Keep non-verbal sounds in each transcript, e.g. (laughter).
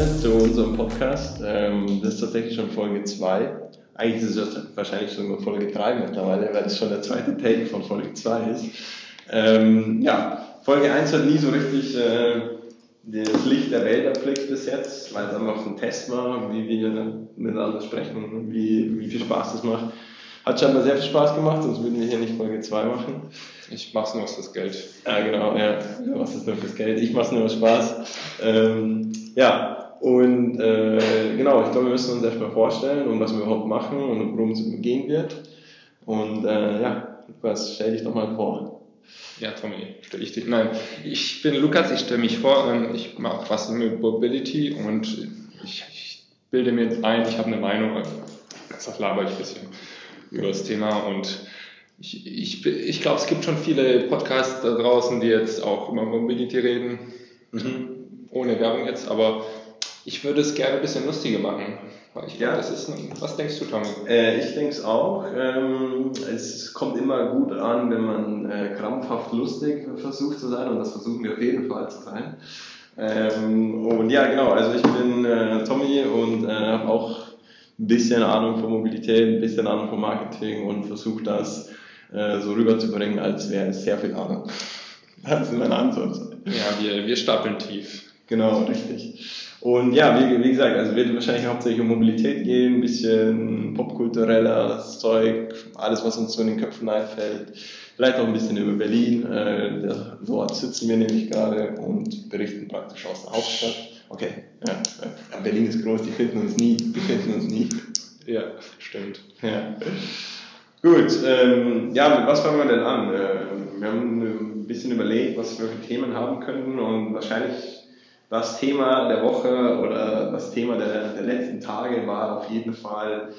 eingeschaltet zu unserem Podcast. Ähm, das ist tatsächlich schon Folge 2. Eigentlich ist es wahrscheinlich schon Folge 3 mittlerweile, weil es schon der zweite Take von Folge 2 ist. Ähm, ja, Folge 1 hat nie so richtig äh, das Licht der Welt erblickt bis jetzt, weil es einfach ein Test war, wie wir miteinander sprechen, wie, wie viel Spaß das macht. Hat scheinbar sehr viel Spaß gemacht, sonst würden wir hier nicht Folge 2 machen. Ich mach's nur aus das Geld. Ja, genau, ja. Du machst es nur fürs Geld, ich mach's nur aus Spaß. Ähm, ja, und äh, genau, ich glaube, wir müssen uns erstmal vorstellen, um was wir überhaupt machen und worum es gehen wird. Und äh, ja, Lukas, stell dich doch mal vor. Ja, Tommy, stelle ich dich. Nein, ich bin Lukas, ich stelle mich vor, ähm, ich mache was mit Mobility und ich, ich bilde mir ein, ich habe eine Meinung, das laber ich ein bisschen über das Thema und ich, ich, ich glaube, es gibt schon viele Podcasts da draußen, die jetzt auch über Mobility reden, mhm. ohne Werbung jetzt, aber ich würde es gerne ein bisschen lustiger machen. Ich ja. das ist, was denkst du, Tommy? Äh, ich denke es auch. Ähm, es kommt immer gut an, wenn man äh, krampfhaft lustig versucht zu sein und das versuchen wir auf jeden Fall zu sein. Ähm, und ja, genau, also ich bin äh, Tommy und äh, habe auch ein bisschen Ahnung von Mobilität, ein bisschen Ahnung von Marketing und versuche das äh, so rüberzubringen, als wäre es sehr viel Ahnung. (laughs) Das ist mein Ansatz. Ja, wir, wir stapeln tief. Genau, richtig. Und ja, wie, wie gesagt, also wird wahrscheinlich hauptsächlich um Mobilität gehen, ein bisschen popkultureller Zeug, alles, was uns so in den Köpfen einfällt. Vielleicht auch ein bisschen über Berlin. Äh, dort sitzen wir nämlich gerade und berichten praktisch aus der Hauptstadt. Okay, ja, Berlin ist groß, die finden uns nie, die finden uns nie. Ja, stimmt. Ja. (laughs) Gut, ähm, ja, was fangen wir denn an? Äh, wir haben ein bisschen überlegt, was wir für Themen haben könnten und wahrscheinlich das Thema der Woche oder das Thema der, der letzten Tage war auf jeden Fall,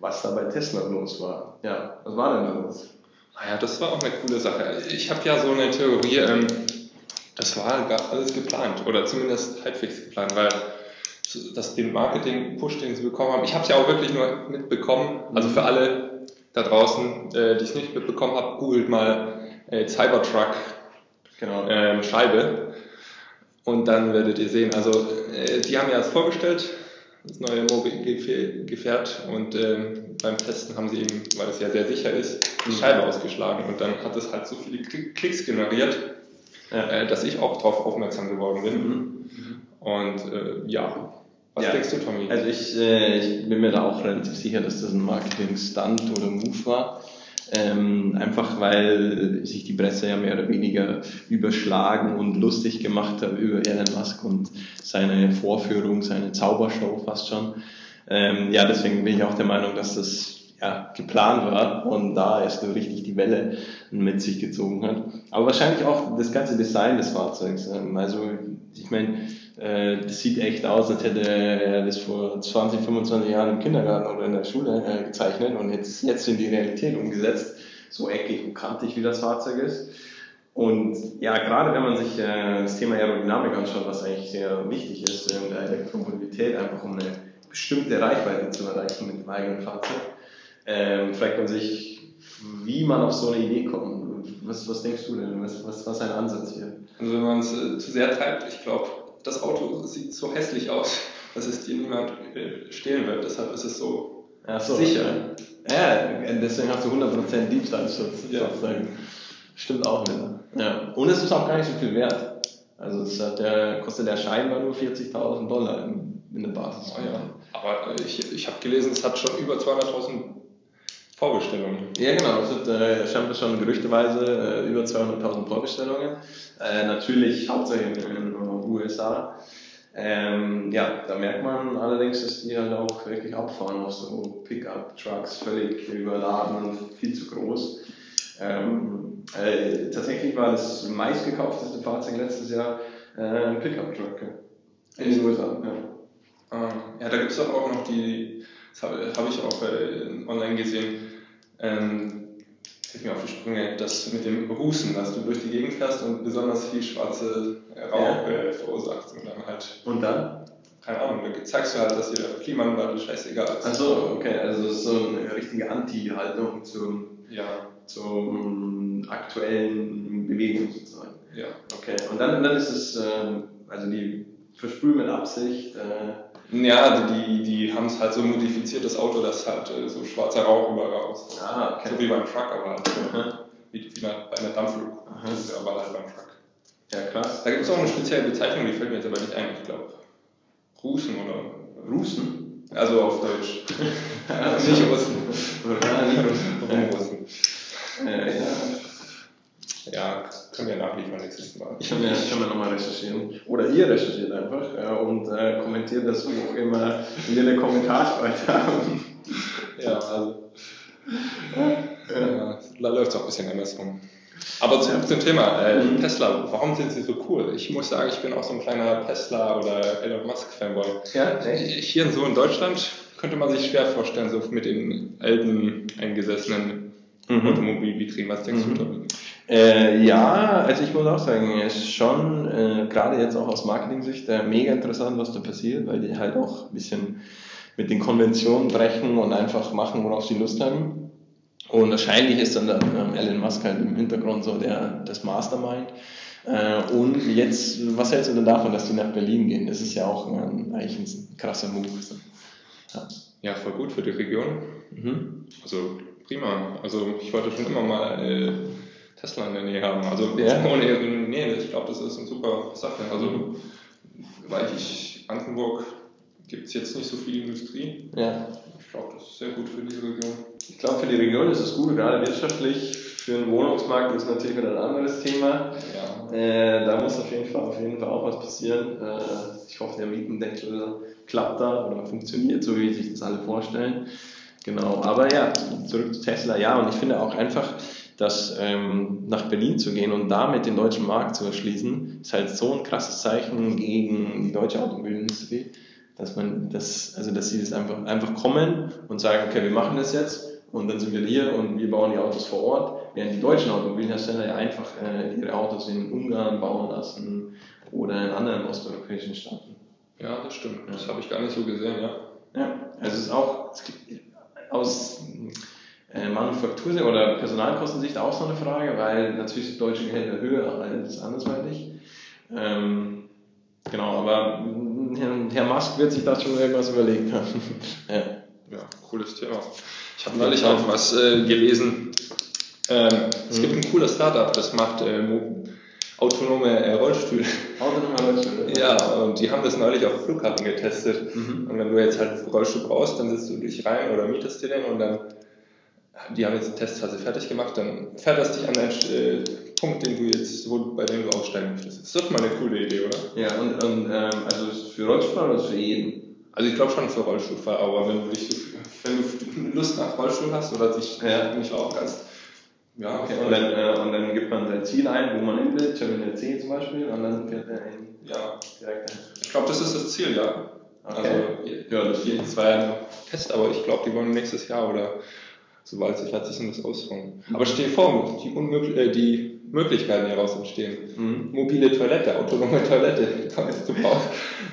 was da bei Tesla los war. Ja, was war denn da los? Naja, ah das war auch eine coole Sache. Ich habe ja so eine Theorie, ähm, das war alles geplant oder zumindest halbwegs geplant, weil das den Marketing-Push, den sie bekommen haben, ich habe es ja auch wirklich nur mitbekommen, also für alle da draußen, äh, die es nicht mitbekommen haben, googelt mal äh, Cybertruck genau. ähm, Scheibe und dann werdet ihr sehen, also äh, die haben ja das vorgestellt, das neue Mobil-Gefährt und ähm, beim Testen haben sie eben, weil es ja sehr sicher ist, die mhm. Scheibe ausgeschlagen und dann hat es halt so viele Klicks generiert, ja. äh, dass ich auch darauf aufmerksam geworden bin. Mhm. Und äh, ja, was ja. denkst du, Tommy? Also ich, äh, ich bin mir da auch relativ sicher, dass das ein Marketing-Stunt oder Move war. Ähm, einfach weil sich die Presse ja mehr oder weniger überschlagen und lustig gemacht hat über Elon Musk und seine Vorführung, seine Zaubershow fast schon. Ähm, ja, deswegen bin ich auch der Meinung, dass das ja, geplant war und da erst so richtig die Welle mit sich gezogen hat. Aber wahrscheinlich auch das ganze Design des Fahrzeugs. Ähm, also ich meine, äh, das sieht echt aus, als hätte er das vor 20, 25 Jahren im Kindergarten oder in der Schule äh, gezeichnet und jetzt, jetzt in die Realität umgesetzt, so eckig und kantig wie das Fahrzeug ist. Und ja, gerade wenn man sich äh, das Thema Aerodynamik anschaut, was eigentlich sehr wichtig ist in der Elektromobilität, einfach um eine bestimmte Reichweite zu erreichen mit dem eigenen Fahrzeug, ähm, fragt man sich, wie man auf so eine Idee kommt. Was, was denkst du denn? Was, was, was ist ein Ansatz hier? Also wenn man es äh, zu sehr treibt, ich glaube, das Auto sieht so hässlich aus, dass es dir niemand äh, stehlen wird. Deshalb ist es so, so sicher. Ja, deswegen hast du 100% Diebstahlschutz ja. sozusagen. Stimmt auch wieder. Ja. Und es ist auch gar nicht so viel wert. Also es hat der, kostet der scheinbar nur 40.000 Dollar in, in der Basis. Oh ja. Aber ich, ich habe gelesen, es hat schon über 200.000 Vorbestellungen. Ja, genau. Es sind äh, scheinbar schon gerüchteweise äh, über 200.000 Vorbestellungen. Äh, natürlich hauptsächlich in den USA. Ähm, ja, da merkt man allerdings, dass die halt auch wirklich abfahren auf so Pickup-Trucks, völlig überladen und viel zu groß. Ähm, äh, tatsächlich war das meistgekaufteste Fahrzeug letztes Jahr äh, ein Pickup-Truck in den USA. Ja, ah, ja da gibt es auch noch die, das habe hab ich auch äh, online gesehen, ähm, hilf mir auf die Sprünge, das mit dem Rußen, dass du durch die Gegend fährst und besonders viel schwarze Rauch ja. äh, verursachst. Und dann halt. Und dann? Keine Ahnung, da zeigst du halt, dass dir der Klimawandel scheißegal ist. Achso, okay, also das ist so eine richtige Anti-Haltung zum, ja. zum aktuellen Bewegung sozusagen. Ja. Okay, und dann, dann ist es, ähm, also die versprühen mit Absicht. Äh, ja, die, die haben es halt so modifiziert, das Auto, dass halt äh, so schwarzer Rauch überall raus. Ah, okay. So wie beim Truck, aber halt so, wie, wie bei einer Dampflok. Aber halt beim Truck. Ja, krass. Da gibt es auch eine spezielle Bezeichnung, die fällt mir jetzt aber nicht ein, ich glaube. Russen oder. Russen? Also auf Deutsch. (laughs) nicht Russen. Ja, nicht Russen. Äh, ja. Ja, können wir nachliefern nächstes Mal. Ich kann ja, ich kann ja nochmal recherchieren. Oder ihr recherchiert einfach äh, und äh, kommentiert das auch immer in den Kommentarspalte haben. Ja, also. Ja, da läuft es auch ein bisschen andersrum. Aber zurück zum Thema. Äh, mhm. Tesla, warum sind sie so cool? Ich muss sagen, ich bin auch so ein kleiner Tesla oder Elon Musk Fanboy. Ja, Hier so in Deutschland könnte man sich schwer vorstellen, so mit den alten eingesessenen mhm. Automobilbetrieben. Was denkst mhm. du darüber? Äh, ja, also ich muss auch sagen, es ist schon, äh, gerade jetzt auch aus Marketing-Sicht, äh, mega interessant, was da passiert, weil die halt auch ein bisschen mit den Konventionen brechen und einfach machen, worauf sie Lust haben. Und wahrscheinlich ist dann der ähm, Elon Musk halt im Hintergrund so der, das Mastermind. Äh, und jetzt, was hältst du denn davon, dass die nach Berlin gehen? Das ist ja auch ein, eigentlich ein krasser Move. Ja. ja, voll gut für die Region. Mhm. Also prima. Also ich wollte schon immer mal äh, Tesla in der Nähe haben. Also ja. (laughs) ohne nee, ich glaube, das ist eine super Sache. Also mhm. weil ich Brandenburg gibt es jetzt nicht so viel Industrie. Ja. Ich glaube, das ist sehr gut für diese Region. Ich glaube, für die Region ist es gut, gerade wirtschaftlich. Für den Wohnungsmarkt ist natürlich wieder ein anderes Thema. Ja. Äh, da muss auf jeden, Fall, auf jeden Fall auch was passieren. Äh, ich hoffe, der Mietendeckel klappt da oder funktioniert, so wie sich das alle vorstellen. Genau, aber ja, zurück zu Tesla, ja, und ich finde auch einfach, dass ähm, nach Berlin zu gehen und damit den deutschen Markt zu erschließen, ist halt so ein krasses Zeichen gegen die deutsche Automobilindustrie dass man das, also dass sie das einfach, einfach kommen und sagen, okay, wir machen das jetzt und dann sind wir hier und wir bauen die Autos vor Ort, während die deutschen Automobilhersteller ja einfach äh, ihre Autos in Ungarn bauen lassen oder in anderen osteuropäischen Staaten. Ja, das stimmt. Das habe ich gar nicht so gesehen, ja. Ja, also es ist auch aus äh, Manufaktur- oder Personalkostensicht auch so eine Frage, weil natürlich sind deutsche Gehälter höher als andersweitig. Ähm, genau, aber Herr Musk wird sich da schon irgendwas überlegt haben. (laughs) ja. ja, cooles Thema. Ich habe neulich auch was äh, gelesen. Ähm, mhm. Es gibt ein cooles Startup, das macht äh, autonome äh, Rollstühle. Autonome Rollstühle? Ja, und die haben das neulich auf Flughafen getestet. Mhm. Und wenn du jetzt halt einen Rollstuhl brauchst, dann setzt du dich rein oder mietest dir den und dann, die haben jetzt die Testphase fertig gemacht, dann fährt das dich an einen äh, Punkt, den du jetzt, wo, bei dem du aussteigen möchtest. Das ist doch mal eine coole Idee, oder? Ja, und, und ähm, also für Rollstuhlfahrer oder für jeden? Also ich glaube schon für Rollstuhlfahrer, aber wenn du, dich, wenn du Lust nach Rollstuhl hast oder dich ja. nicht laufen kannst, ja, okay. Und dann, äh, und dann gibt man sein Ziel ein, wo man hin will, Terminal C zum Beispiel, und dann fährt er in, ja. direkt hin. Ich glaube, das ist das Ziel, ja. Okay. Also, ja, das zwar ein Test, aber ich glaube, die wollen nächstes Jahr oder sobald sie fertig sind, das ausrollen. Aber stell dir vor, die, Unmöglich äh, die Möglichkeiten hieraus entstehen. Mhm. Mobile Toilette, autonome Toilette. (laughs) Du, brauchst,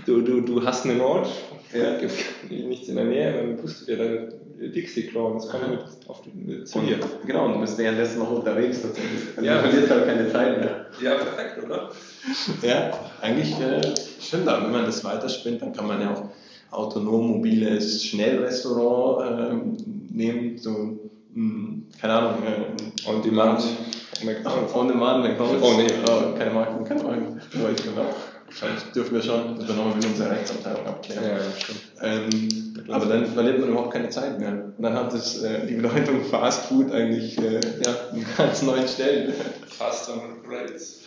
du, du, du hast einen Ort, ja. gibt nichts in der Nähe, dann tust du dir deine Dixie-Klo das kommt mit auf die, zu dir. Genau, und du bist währenddessen noch unterwegs tatsächlich. Also ja, du verlierst halt keine Zeit mehr. Ja, perfekt, oder? ja, eigentlich äh, stimmt, aber wenn man das weiterspinnt, dann kann man ja auch autonom mobiles Schnellrestaurant äh, nehmen, so, mh, hm, keine Ahnung, äh, on demand. McDonalds. On demand McDonalds. Oh nee, oh, keine Marken, keine Marken. Weiß genau. Wahrscheinlich dürfen wir schon, das wir nochmal mit unserer Rechtsabteilung abklären. Ja, ja stimmt. Ähm, aber dann verliert man überhaupt keine Zeit mehr. Und dann hat das, äh, die Bedeutung Fast Food eigentlich äh, ja, einen ganz neuen Stellen. Fast on Rates.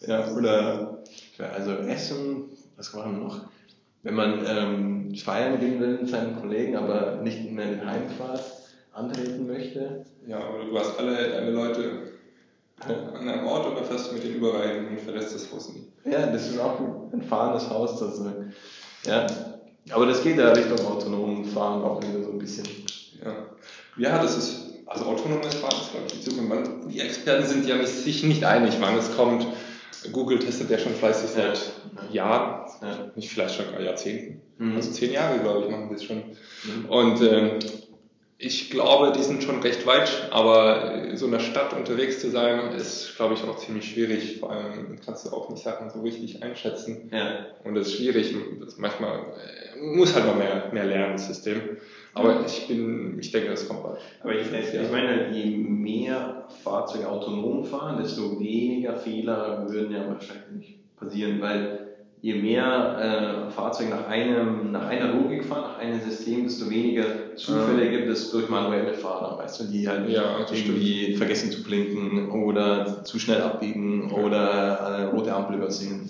Ja, oder also Essen, was machen wir noch? Wenn man ähm, feiern gehen will mit seinen Kollegen, aber nicht mehr den Heimfahrt antreten möchte. Ja, oder du hast alle deine Leute an einem Ort oder fährst du mit denen überall und verlässt das Haus nie. Ja, das ist auch ein fahrendes Haus sozusagen. Ja. Aber das geht ja Richtung autonomen Fahren auch wieder so ein bisschen. Ja, ja das ist, also autonomes Fahren ist, glaube ich, die Zukunft. Die Experten sind ja sich nicht einig, wann es kommt. Google testet ja schon fleißig seit ja. Jahren, ja. nicht vielleicht schon Jahrzehnten. Mhm. Also zehn Jahre, glaube ich, machen wir es schon. Mhm. Und ähm, ich glaube, die sind schon recht weit, aber so in der Stadt unterwegs zu sein, ist, glaube ich, auch ziemlich schwierig. Vor allem kannst du auch nicht Sachen so richtig einschätzen. Ja. Und das ist schwierig. Das manchmal äh, muss halt noch mehr, mehr lernen, das System. Aber ich bin, ich denke, das kommt bald. Aber ich, ich meine, je mehr Fahrzeuge autonom fahren, desto weniger Fehler würden ja wahrscheinlich passieren, weil je mehr äh, Fahrzeuge nach, einem, nach einer Logik fahren, nach einem System, desto weniger Zufälle gibt es durch manuelle Fahrer, weißt du, die halt ja, irgendwie stimmt. vergessen zu blinken oder zu schnell abbiegen ja. oder eine rote Ampel übersehen.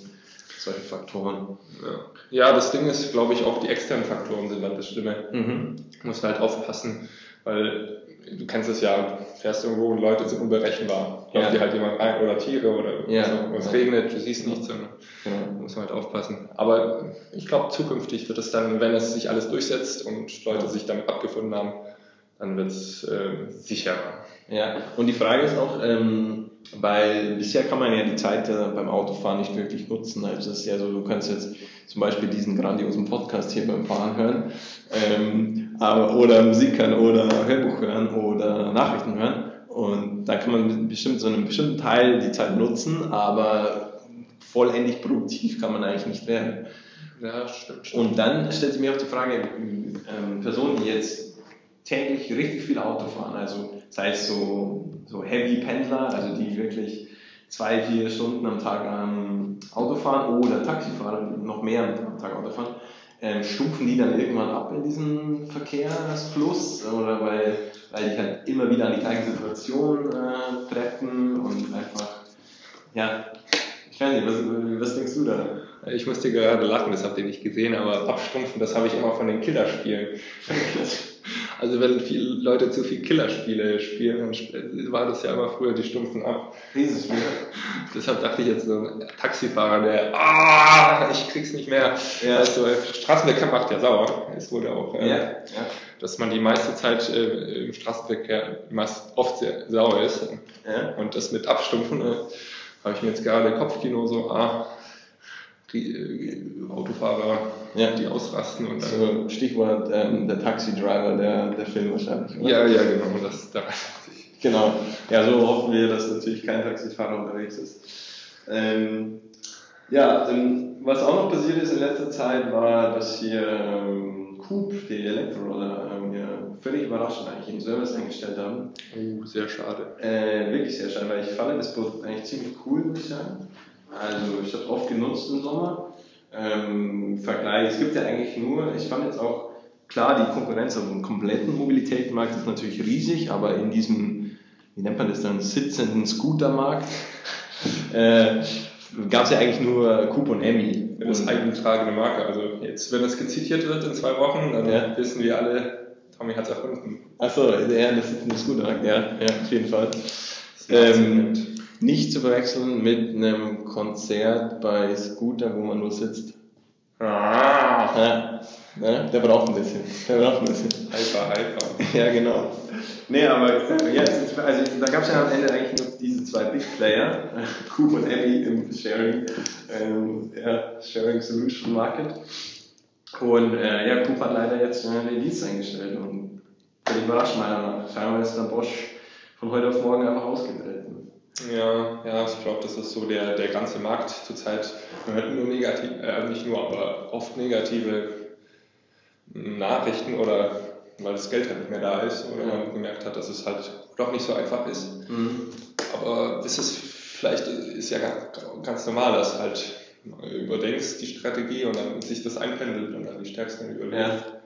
Solche Faktoren. Ja. ja, das Ding ist, glaube ich, auch die externen Faktoren sind dann das Schlimme. Mhm. Du musst halt aufpassen, weil du kennst es ja, fährst irgendwo und Leute sind unberechenbar. Läuft ja. dir halt jemand rein oder Tiere oder ja. was, es regnet, du siehst nichts und ja. muss man halt aufpassen. Aber ich glaube, zukünftig wird es dann, wenn es sich alles durchsetzt und Leute sich damit abgefunden haben, dann wird es äh, sicherer. Ja, und die Frage ist auch, ähm, weil bisher kann man ja die Zeit äh, beim Autofahren nicht wirklich nutzen. Also es ist ja so, du kannst jetzt zum Beispiel diesen grandiosen Podcast hier beim Fahren hören ähm, oder Musik hören oder Hörbuch hören oder Nachrichten hören. Und da kann man bestimmt so einen bestimmten Teil die Zeit nutzen, aber vollendig produktiv kann man eigentlich nicht werden. Ja, stimmt, stimmt. Und dann stellt sich mir auch die Frage, ähm, Personen, die jetzt täglich richtig viel Auto fahren, also sei es so, so Heavy-Pendler, also die wirklich zwei, vier Stunden am Tag ähm, Auto fahren oder Taxifahrer, noch mehr am Tag Auto fahren, ähm, stufen die dann irgendwann ab in diesem Verkehrsfluss oder weil, weil die halt immer wieder an die gleiche Situation äh, treffen und einfach, ja, ich weiß nicht, was, was denkst du da? Ich musste gerade lachen, das habt ihr nicht gesehen, aber abstumpfen, das habe ich immer von den Killerspielen. (laughs) Also wenn viele Leute zu viel Killerspiele spielen, dann war das ja immer früher, die stumpfen ab. Dieses Spiel. Deshalb dachte ich jetzt so ein Taxifahrer, der, ah, ich krieg's nicht mehr. Ja. Also, Straßenverkehr macht ja sauer. Es wurde auch, äh, ja. Ja. dass man die meiste Zeit äh, im Straßenverkehr meist oft sehr sauer ist. Ja. Und das mit Abstumpfen, äh, habe ich mir jetzt gerade Kopfkino so, ah, Autofahrer, ja. die ausrasten und dann. So, Stichwort ähm, der Taxi-Driver, der, der Film wahrscheinlich. Oder? Ja, ja, genau, das da Genau. Ja, so hoffen wir, dass natürlich kein Taxifahrer unterwegs ist. Ähm, ja, ähm, was auch noch passiert ist in letzter Zeit, war, dass hier ähm, Coop, die Elektroroller, ähm, ja, völlig überraschend eigentlich den Service eingestellt haben. Oh, sehr schade. Äh, wirklich sehr schade, weil ich fand das Produkt eigentlich ziemlich cool, muss ich sagen. Also ich habe oft genutzt im Sommer. Ähm, Vergleich, es gibt ja eigentlich nur, ich fand jetzt auch, klar, die Konkurrenz auf dem kompletten Mobilitätsmarkt ist natürlich riesig, aber in diesem, wie nennt man das dann, sitzenden Scootermarkt, (laughs) äh, gab es ja eigentlich nur Coop und Emmy. Das eingetragene Marke. Also jetzt, wenn das gezitiert wird in zwei Wochen, dann ja. wissen wir alle, Tommy hat es erfunden. Achso, ja, das ist ein Scootermarkt, ja, ja, auf jeden Fall. Ähm, nicht zu verwechseln mit einem Konzert bei Scooter, wo man nur sitzt. Ah. Ja, ne? Der braucht ein bisschen. Der braucht ein bisschen. Hyper, hyper. (laughs) Ja, genau. Nee, aber jetzt, also da gab es ja am Ende eigentlich nur diese zwei Big Player, (laughs) Coop und Emmy im Sharing, ähm, ja, Sharing Solution Market. Und äh, ja, Coop hat leider jetzt äh, den Dienst eingestellt und völlig überrascht meiner Meinung nach. Scheinbar ist dann Bosch von heute auf morgen einfach ausgetreten. Ja, ja, ich glaube, das ist so der, der ganze Markt zurzeit. Man hört nur negativ, äh, nicht nur, aber oft negative Nachrichten oder weil das Geld halt nicht mehr da ist oder man gemerkt hat, dass es halt doch nicht so einfach ist. Mhm. Aber das ist vielleicht ist ja ganz, normal, dass halt überdenkst die Strategie und dann sich das einpendelt und dann die Stärksten überleben. Ja.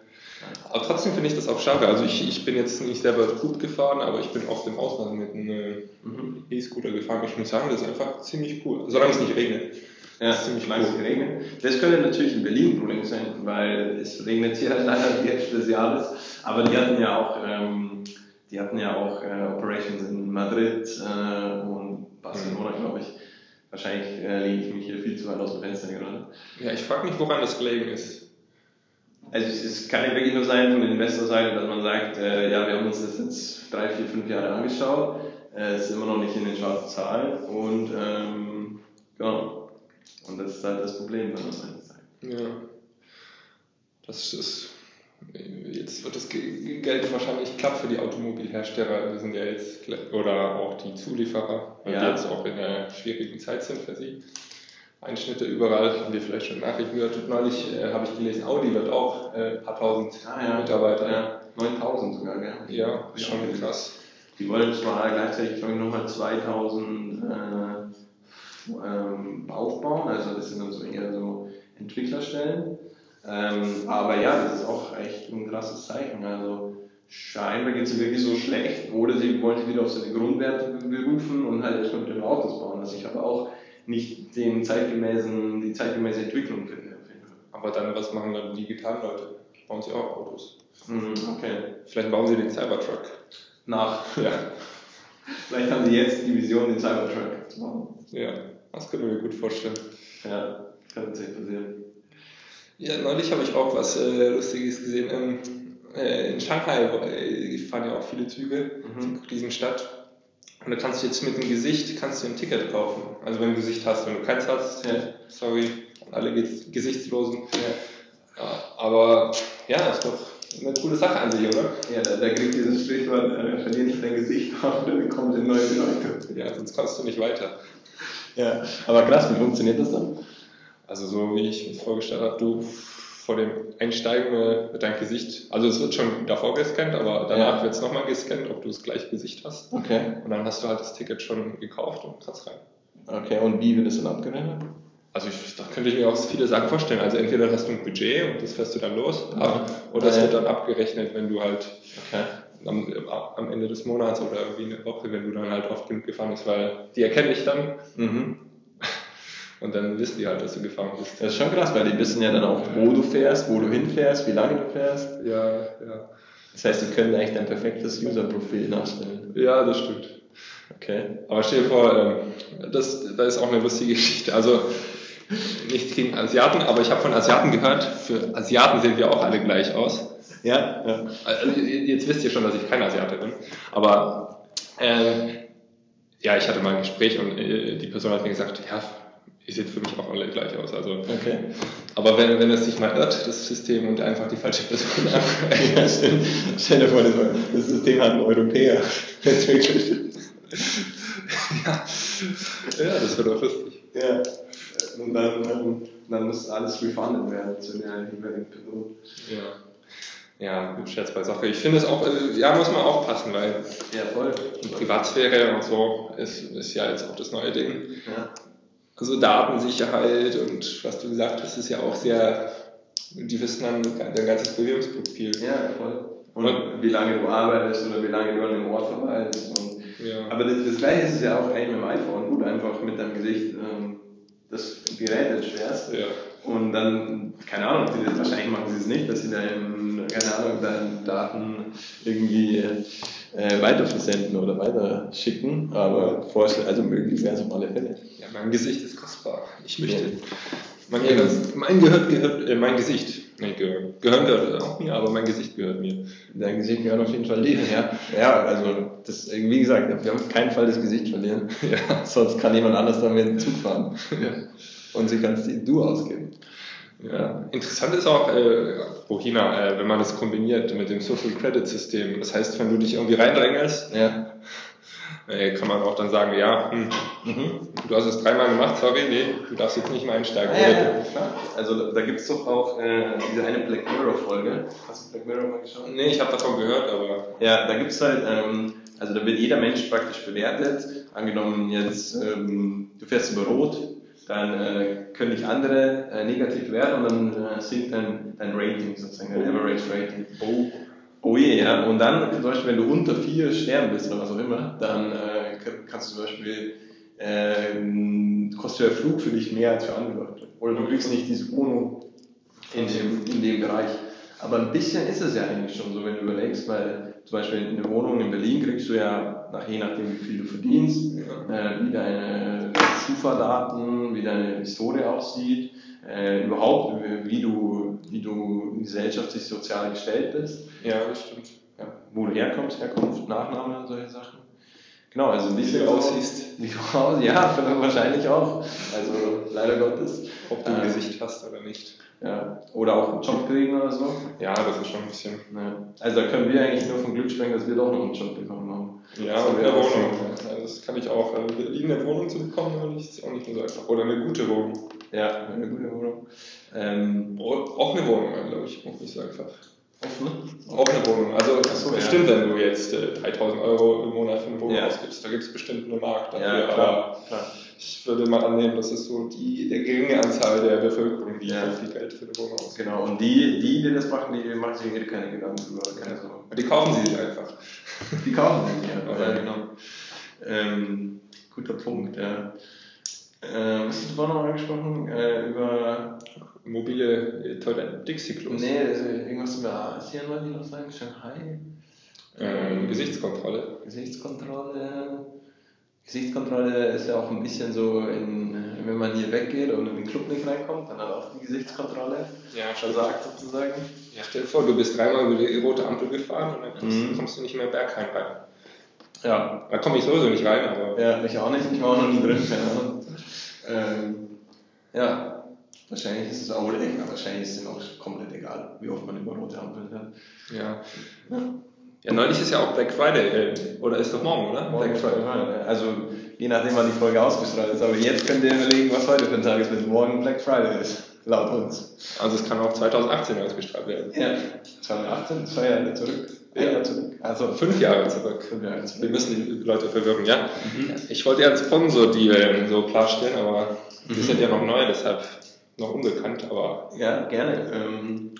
Aber trotzdem finde ich das auch schade. Also ich, ich bin jetzt nicht selber gut gefahren, aber ich bin oft im Ausland mit einem äh, mhm. E-Scooter gefahren. Ich muss sagen, das ist einfach ziemlich cool. Solange es nicht regnet. Ja, das ist ziemlich cool. es regnet. Das könnte natürlich in Berlin ein Problem sein, weil es regnet hier halt (laughs) leider die Hälfte des Jahres. Aber die hatten ja auch, ähm, die hatten ja auch äh, Operations in Madrid äh, und Barcelona, mhm. glaube ich. Wahrscheinlich äh, lehne ich mich hier viel zu weit aus dem Fenster gerade. Ja, ich frage mich, woran das gelegen ist. Also es kann ja wirklich nur sein von der Investorseite, dass man sagt, äh, ja, wir haben uns das jetzt drei, vier, fünf Jahre angeschaut, äh, es ist immer noch nicht in den schwarzen Zahlen und ähm, genau. Und das ist halt das Problem von der Seite. Ja. Das ist jetzt wird das Geld wahrscheinlich knapp für die Automobilhersteller. Wir sind ja jetzt, oder auch die Zulieferer, weil ja. die jetzt auch in einer schwierigen Zeit sind für sie. Einschnitte überall, haben wir vielleicht schon Nachrichten gehört. Neulich äh, habe ich gelesen, Audi wird auch äh, ein paar tausend ah, ja. Mitarbeiter. Ja, 9000 sogar, gell? Ja, ist schon krass. Die wollen zwar gleichzeitig, glaube ich, nochmal 2000 äh, ähm, aufbauen, also das sind dann so eher so Entwicklerstellen. Ähm, aber ja, das ist auch echt ein krasses Zeichen. Also scheinbar geht es wirklich so schlecht oder sie wollen sich wieder auf seine Grundwerte berufen und halt erstmal mit den Autos bauen. Also ich habe auch nicht den zeitgemäßen, die zeitgemäße Entwicklung finde. Aber dann, was machen dann die digitalen Leute? Bauen sie auch Autos? Mhm, okay. Vielleicht bauen sie den Cybertruck. Nach. Ja. (laughs) Vielleicht haben sie jetzt die Vision, den Cybertruck zu bauen. Ja, das können wir mir gut vorstellen. Ja, kann tatsächlich passieren. Ja, neulich habe ich auch was äh, Lustiges gesehen. Ähm, äh, in Shanghai äh, fahren ja auch viele Züge mhm. zu diesem Stadt. Und da kannst du jetzt mit dem Gesicht kannst du ein Ticket kaufen. Also wenn du Gesicht hast, wenn du keins hast, ja. sorry, alle Gesichtslosen. Ja. ja. aber ja, ist doch eine coole Sache an sich, oder? Ja, da, da kriegt dieses Sprichwort, äh, verlier nicht dein Gesicht auf, dann bekommst du neue Leute. Ja, sonst kommst du nicht weiter. Ja, aber krass, wie funktioniert das dann? Also so wie ich mir vorgestellt habe, du vor dem Einsteigen mit deinem Gesicht, also es wird schon davor gescannt, aber danach ja. wird es nochmal gescannt, ob du das gleiche Gesicht hast. Okay. Und dann hast du halt das Ticket schon gekauft und kannst rein. Okay, und wie wird das dann abgerechnet? Also ich, da könnte ich mir auch viele Sachen vorstellen. Also entweder hast du ein Budget und das fährst du dann los, ja. oder es wird dann abgerechnet, wenn du halt okay. am, am, Ende des Monats oder irgendwie eine Woche, wenn du dann halt oft genug gefahren bist, weil die erkennen dich dann. Mhm. Und dann wissen die halt, dass du gefahren bist. Das ist schon krass, weil die wissen ja dann auch, wo du fährst, wo du hinfährst, wie lange du fährst. Ja, ja. Das heißt, sie können eigentlich dein perfektes User-Profil nachstellen. Ja, das stimmt. Okay. Aber stell dir vor, ähm, das, das ist auch eine lustige Geschichte. Also, nichts gegen Asiaten, aber ich habe von Asiaten gehört, für Asiaten sehen wir auch alle gleich aus. Ja, ja. Also, jetzt wisst ihr schon, dass ich kein Asiate bin. Aber äh, ja, ich hatte mal ein Gespräch und äh, die Person hat mir gesagt, ja, ihr seht für mich auch alle gleich aus. Also, okay. Aber wenn, wenn es sich mal irrt, das System, und einfach die falsche Person (laughs) ja, Stell dir vor, das System hat einen Europäer entwickelt. ja. ja, das wird auch lustig. Ja. Und dann, dann, dann muss alles refunded werden zu der jeweiligen Person. Ja. Ja, Scherz bei Sache. Ich finde es auch, äh, ja, muss man aufpassen, weil ja, voll. Privatsphäre und so ist, ist ja jetzt auch das neue Ding. Ja also Datensicherheit und was du gesagt hast, ist ja auch sehr, die wissen dann dein ganzes Bewegungsprofil. Ja, voll. Und, und, wie lange du arbeitest oder wie lange du an dem Ort verweilst. Und, ja. Aber das, das gleiche ist ja auch eigentlich mit dem iPhone. Gut, einfach mit deinem Gesicht ähm, das Gerät entsperrst. Ja. Und dann, keine Ahnung, wahrscheinlich machen sie es nicht, dass sie deine, keine Ahnung, deine Daten irgendwie äh, weiterversenden oder weiterschicken, aber vorstellen, also möglich wäre es auf alle Fälle. Ja, mein Gesicht ist kostbar. Ich möchte. Ja. Mein, Gehirn, mein, gehört, gehört, äh, mein Gesicht. Nee, Gehirn, gehört auch mir, aber mein Gesicht gehört mir. Dein Gesicht gehört auf jeden Fall dir, ja. Ja, also, das, wie gesagt, wir haben auf keinen Fall das Gesicht verlieren. Ja. Sonst kann jemand anders damit Zug fahren. Ja. Und sie kann es du ausgeben. Ja. Interessant ist auch, äh, pro China, äh, wenn man das kombiniert mit dem Social Credit System. Das heißt, wenn du dich irgendwie reindrängelst, ja. (laughs) äh, kann man auch dann sagen, ja, hm, mhm. du hast es dreimal gemacht, sorry, nee, du darfst jetzt nicht mehr einsteigen. Ja, ja, klar. Also da gibt es doch auch äh, diese eine Black Mirror Folge. Hast du Black Mirror mal geschaut? Nee, ich habe davon gehört, aber... Ja, da gibt es halt, ähm, also da wird jeder Mensch praktisch bewertet. Angenommen jetzt, ähm, du fährst über Rot, dann äh, können dich andere äh, negativ werden und dann äh, sinkt dein, dein Rating sozusagen, dein Average Rating. Oh. Oh je, ja. Und dann, zum Beispiel, wenn du unter vier Sterben bist oder was auch immer, dann äh, kannst du zum Beispiel, äh, kostet der Flug für dich mehr als für andere Leute. Oder du kriegst nicht diese UNO in dem, in dem Bereich. Aber ein bisschen ist es ja eigentlich schon so, wenn du überlegst, weil zum Beispiel eine Wohnung in Berlin kriegst du ja, nach, je nachdem, wie viel du verdienst, äh, wie deine Schufa-Daten, wie deine Historie aussieht, äh, überhaupt, wie du, wie du gesellschaftlich sozial gestellt bist. Ja, das stimmt. Ja, wo du herkommst, Herkunft, Nachname, solche Sachen. Genau, also Wie du aussiehst. Wie du aussiehst, ja, (laughs) wahrscheinlich auch. Also leider Gottes. Ob du ein Gesicht hast oder nicht. Ja. Oder auch einen Job kriegen oder so. Ja, das ist schon ein bisschen. Ja. Also da können wir eigentlich nur von Glück sprechen, dass wir doch noch einen Job bekommen haben. Ja, und eine Wohnung. Ja, das kann ich auch. Berlin eine Wohnung zu bekommen, ist auch nicht so einfach. Oder eine gute Wohnung. Ja, eine gute Wohnung. Ähm, auch eine Wohnung, glaube ich, auch nicht so einfach. Offen? Auch eine Wohnung. Also so, bestimmt, ja. wenn du jetzt äh, 3000 Euro im Monat für eine Wohnung Ja. ausgibst, da gibt es bestimmt einen Markt dafür. Ja, aber klar. Ich würde mal annehmen, das ist so die der geringe Anzahl der Bevölkerung, die Ja. so viel Geld für eine Wohnung ausgibt. Genau, und die, die, die das machen, die machen sich keine Gedanken drüber. Keine Sorge. Die kaufen sie sich einfach. Die kaufen sich (laughs) ja. Ja. ja genau. Ähm, guter Punkt, ja. Äh, was hast du vorhin noch angesprochen? Äh, über. Mobile äh, Toiletten, Dixie-Klos. Nee, ist irgendwas über Asien wollte ich noch sagen. Shanghai. Ähm, Gesichtskontrolle. Gesichtskontrolle. Gesichtskontrolle ist ja auch ein bisschen so, in, wenn man hier weggeht und in den Club nicht reinkommt, dann hat auch die Gesichtskontrolle Ja, versagt sozusagen. Ja, stell dir vor, du bist dreimal über die rote Ampel gefahren und dann kommst, Mhm. kommst du nicht mehr Bergheim rein. Ja, Da komme ich sowieso nicht rein, aber Ja, ich auch nicht, ich war auch noch nie drin, Ahnung. Ähm, ja, wahrscheinlich ist es auch, oder ja, wahrscheinlich ist es auch komplett egal, wie oft man über rote Ampeln fährt. ja. Ja. Ja, neulich ist ja auch Black Friday, äh, oder ist doch morgen, oder? Black Friday. Also, je nachdem, wann die Folge ausgestrahlt ist, aber jetzt könnt ihr überlegen, was heute für ein Tag ist, wenn morgen Black Friday ist, laut uns. Also es kann auch 2018 ausgestrahlt werden. Ja, 2018, zwei Jahre zurück. Ein Ja. Jahr zurück. Also, Fünf Jahre zurück. fünf Jahre Wir zurück. müssen die Leute verwirren, ja. Ich wollte ja einen Sponsor, die ähm, so klarstellen, aber die Mhm. sind ja noch neu, deshalb noch unbekannt, aber Ja, gerne. Ähm,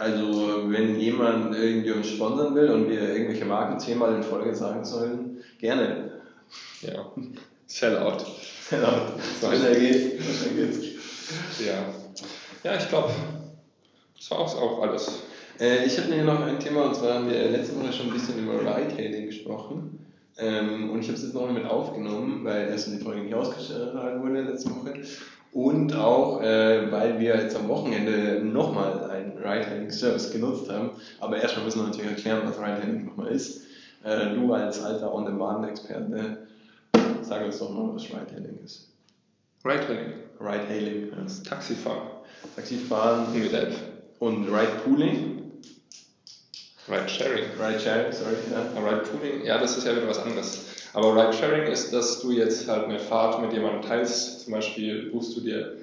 also, wenn jemand irgendwie uns sponsern will und wir irgendwelche Marken zehnmal in Folge sagen sollen, gerne. ja. Genau. So schnell geht's. So schnell geht's. Ja. Ja, ich glaube, das war auch, auch alles. Äh, ich habe mir noch ein Thema, und zwar haben wir letzte Woche schon ein bisschen über Ride-Hailing gesprochen. Ähm, und ich habe es jetzt noch mit aufgenommen, weil erstens die Folge nicht ausgestrahlt wurde letzte Woche. Und auch, äh, weil wir jetzt am Wochenende nochmal einen Ride-Hailing-Service genutzt haben. Aber erstmal müssen wir natürlich erklären, was Ride-Hailing nochmal ist. Äh, du als alter On-Demand-Experte, sag uns doch mal, was Ride-Hailing ist. Ride-Hailing. Ride-Hailing heißt Taxifahren. Taxifahren Mit App. und Ride-Pooling. Ride-Sharing. Ride-Sharing, sorry. Ja. Ride-Pooling, ja, das ist ja wieder was anderes. Aber Ride-Sharing ist, dass du jetzt halt eine Fahrt mit jemandem teilst. Zum Beispiel buchst du dir,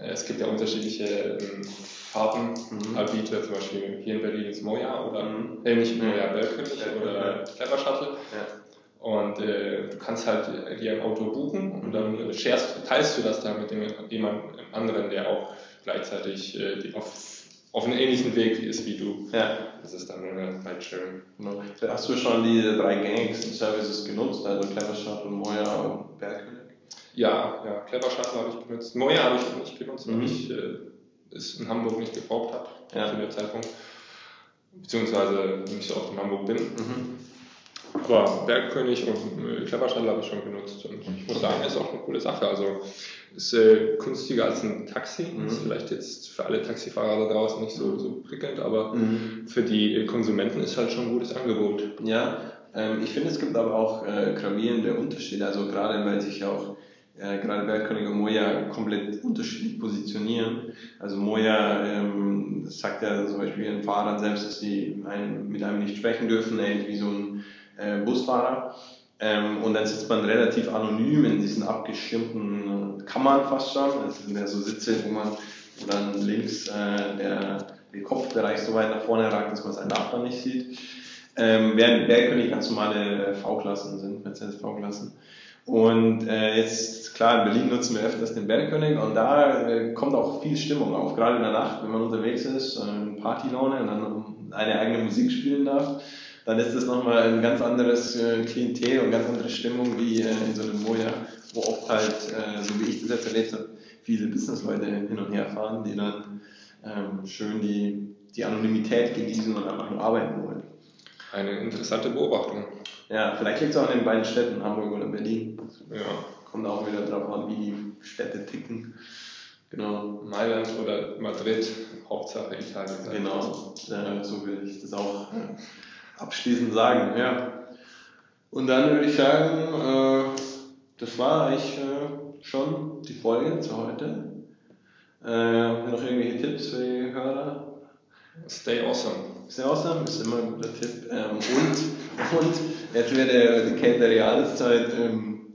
es gibt ja unterschiedliche ähm, Fahrten, Mhm. Anbieter, zum Beispiel hier in Berlin ist Moja oder, Mhm. äh, nicht. Moja, Bergkönig Ja, oder. Clever Shuttle. Ja. Und äh, du kannst halt dir ein Auto buchen und dann äh, sharest, teilst du das dann mit dem, jemand anderen, der auch gleichzeitig äh, auf, auf einem ähnlichen Weg ist wie du. ja. Das ist dann äh, Ride-Sharing. Genau. Hast du schon die drei gängigsten Services genutzt, also Clever Shuttle, Moja und Bergkönig? Ja, ja, Clever Shuttle habe ich benutzt. Moja habe ich nicht benutzt, weil Mhm. ich äh, es in Hamburg nicht gebraucht habe Ja. zu dem Zeitpunkt. Beziehungsweise nicht so oft in Hamburg bin. Mhm. Aber Bergkönig und äh, Clever Shuttle habe ich schon genutzt. Und ich muss sagen, ist auch eine coole Sache. Also ist äh, günstiger als ein Taxi. Mhm. Ist vielleicht jetzt für alle Taxifahrer da draußen nicht so, so prickelnd, aber Mhm. für die äh, Konsumenten ist halt schon ein gutes Angebot. Ja, ähm, ich finde, es gibt aber auch äh, gravierende Unterschiede, also gerade weil sich ja auch äh, gerade Bergkönig und Moja komplett unterschiedlich positionieren. Also Moja ähm, das sagt ja zum Beispiel ihren Fahrern selbst, dass sie einen, mit einem nicht sprechen dürfen, ähnlich wie so ein äh, Busfahrer. Ähm, und dann sitzt man relativ anonym in diesen abgeschirmten Kammern fast schon. Das sind ja so Sitze, wo man wo dann links äh, der, der Kopfbereich so weit nach vorne ragt, dass man seinen Nachbarn nicht sieht. Ähm, während Bergkönig ganz normale V-Klassen sind, Mercedes V-Klassen. Und äh, jetzt, klar, in Berlin nutzen wir öfters den Bergkönig und da äh, kommt auch viel Stimmung auf, gerade in der Nacht, wenn man unterwegs ist, äh, Partylaune und dann eine eigene Musik spielen darf, dann ist das nochmal ein ganz anderes äh, Klientel und ganz andere Stimmung wie äh, in so einem Moja, wo oft halt, äh, so wie ich das jetzt erlebt habe, viele Businessleute hin und her fahren, die dann ähm, schön die, die Anonymität genießen und einfach nur arbeiten wollen. Eine interessante Beobachtung. Ja, vielleicht liegt es auch an den beiden Städten, Hamburg oder Berlin. Ja. Kommt auch wieder darauf an, wie die Städte ticken. Genau. Mailand oder Madrid, Hauptsache Italien. Genau. Äh, so will ich das auch abschließend sagen. Ja. Und dann würde ich sagen, äh, das war eigentlich äh, schon die Folge zu heute. Äh, noch irgendwelche Tipps für die Hörer? Stay awesome. Stay awesome ist immer ein guter Tipp. Ähm, und, und jetzt wird die kältere Jahreszeit. Ähm,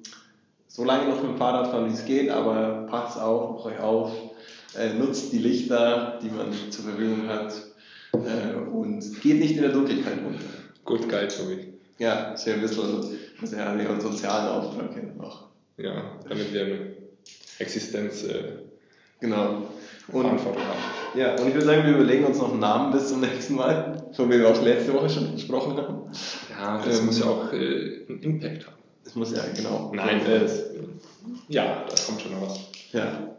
so lange noch mit dem Fahrrad fahren, wie es geht, aber passt auf, macht euch auf, äh, nutzt die Lichter, die man zur Verfügung hat äh, und geht nicht in der Dunkelheit unter. Gut, geil, Tobi. Ja, ist ja ein bisschen also ja, einen sozialen Auftrag hier noch. Ja, damit wir eine Existenz äh, genau. Und Verantwortung haben. Ja, und ich würde sagen, wir überlegen uns noch einen Namen bis zum (laughs) nächsten Mal, so wie wir auch letzte Woche schon besprochen haben. Ja, das ähm, muss ja auch äh, einen Impact haben. Das muss ja, genau. Nein, äh, ja, das kommt schon noch was. Ja.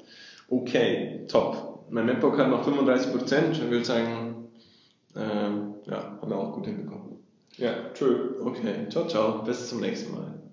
Okay, top. Mein MacBook hat noch 35%. Ich würde sagen, äh, ja, haben wir auch gut hinbekommen. Ja, tschö. Okay, ciao, ciao. Bis zum nächsten Mal.